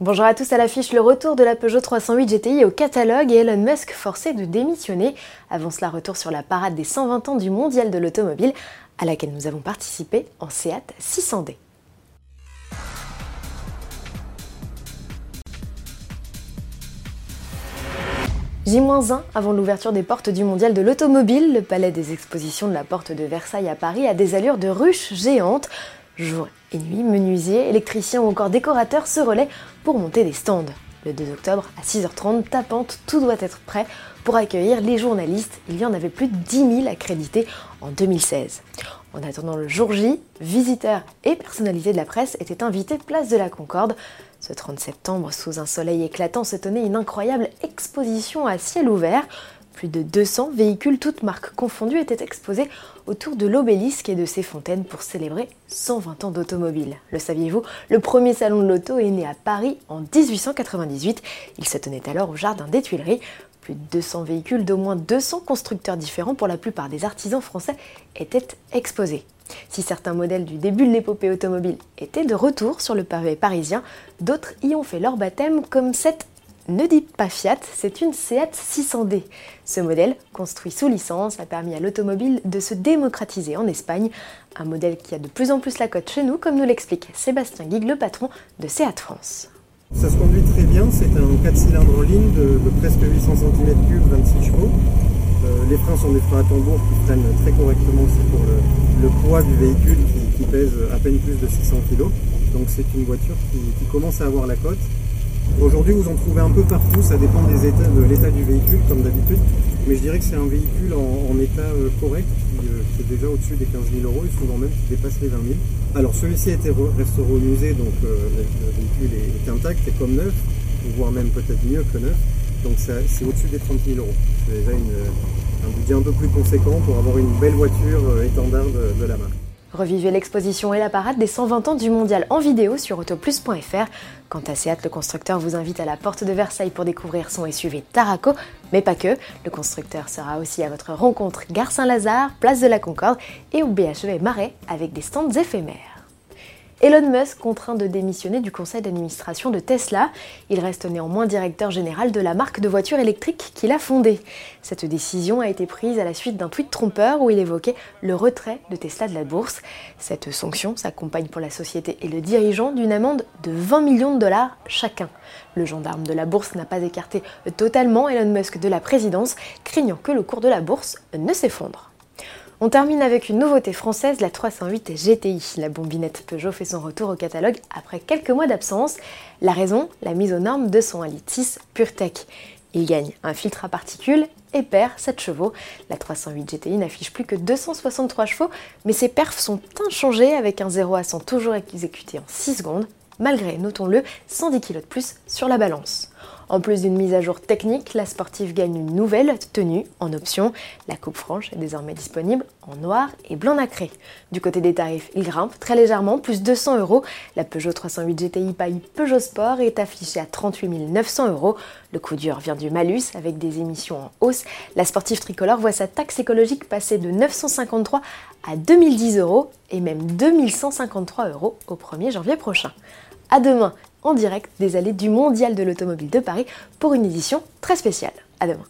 Bonjour à tous à l'affiche, le retour de la Peugeot 308 GTI au catalogue et Elon Musk forcé de démissionner. Avant cela, retour sur la parade des 120 ans du mondial de l'automobile à laquelle nous avons participé en Seat 600D. J-1 avant l'ouverture des portes du mondial de l'automobile, le palais des expositions de la porte de Versailles à Paris a des allures de ruches géantes. Jour et nuit, menuisiers, électriciens ou encore décorateurs se relaient pour monter des stands. Le 2 octobre, à 6h30, tapante, tout doit être prêt pour accueillir les journalistes. Il y en avait plus de 10 000 accrédités en 2016. En attendant le jour J, visiteurs et personnalités de la presse étaient invités place de la Concorde. Ce 30 septembre, sous un soleil éclatant, se tenait une incroyable exposition à ciel ouvert. Plus de 200 véhicules, toutes marques confondues, étaient exposés autour de l'obélisque et de ses fontaines pour célébrer 120 ans d'automobile. Le saviez-vous? Le premier salon de l'auto est né à Paris en 1898. Il se tenait alors au jardin des Tuileries. Plus de 200 véhicules d'au moins 200 constructeurs différents, pour la plupart des artisans français, étaient exposés. Si certains modèles du début de l'épopée automobile étaient de retour sur le pavé parisien, d'autres y ont fait leur baptême, comme cette ne dites pas Fiat, c'est une Seat 600D. Ce modèle, construit sous licence, a permis à l'automobile de se démocratiser en Espagne, un modèle qui a de plus en plus la cote chez nous, comme nous l'explique Sébastien Guigue, le patron de Seat France. Ça se conduit très bien, c'est un 4 cylindres en ligne de, presque 800 cm3, 26 chevaux. Euh, les freins sont des freins à tambour qui freinent très correctement aussi pour le, poids du véhicule qui, pèse à peine plus de 600 kg. Donc c'est une voiture qui commence à avoir la cote. Aujourd'hui, vous en trouvez un peu partout, ça dépend de l'état du véhicule, comme d'habitude. Mais je dirais que c'est un véhicule en, état euh, correct, euh, qui, est déjà au-dessus des 15 000 euros, et souvent même qui dépasse les 20 000. Alors celui-ci été restauré au musée, donc euh, le, véhicule est, intact, est comme neuf, voire même peut-être mieux que neuf. Donc c'est au-dessus des 30 000 euros. C'est déjà un budget un peu plus conséquent pour avoir une belle voiture étendard de la marque. Revivez l'exposition et la parade des 120 ans du mondial en vidéo sur autoplus.fr. Quant à Seat, le constructeur vous invite à la porte de Versailles pour découvrir son SUV Taraco, mais pas que. Le constructeur sera aussi à votre rencontre Gare Saint-Lazare, Place de la Concorde et au BHE Marais avec des stands éphémères. Elon Musk contraint de démissionner du conseil d'administration de Tesla. Il reste néanmoins directeur général de la marque de voitures électriques qu'il a fondée. Cette décision a été prise à la suite d'un tweet trompeur où il évoquait le retrait de Tesla de la bourse. Cette sanction s'accompagne pour la société et le dirigeant d'une amende de 20 millions de dollars chacun. Le gendarme de la bourse n'a pas écarté totalement Elon Musk de la présidence, craignant que le cours de la bourse ne s'effondre. On termine avec une nouveauté française, la 308 GTI. La bombinette Peugeot fait son retour au catalogue après quelques mois d'absence. La raison, la mise aux normes de son 1.6 litre PureTech. Il gagne un filtre à particules et perd 7 chevaux. La 308 GTI n'affiche plus que 263 chevaux, mais ses perfs sont inchangés avec un 0 à 100 toujours exécuté en 6 secondes, malgré, notons-le, 110 kg de plus sur la balance. En plus d'une mise à jour technique, la sportive gagne une nouvelle tenue en option. La coupe franche est désormais disponible en noir et blanc nacré. Du côté des tarifs, il grimpe très légèrement, plus 200 euros. La Peugeot 308 GTI paille Peugeot Sport est affichée à 38 900 euros. Le coup dur vient du malus avec des émissions en hausse. La sportive tricolore voit sa taxe écologique passer de 953 à 2010 euros et même 2153 euros au 1er janvier prochain. À demain en direct des allées du Mondial de l'Automobile de Paris pour une édition très spéciale. À demain.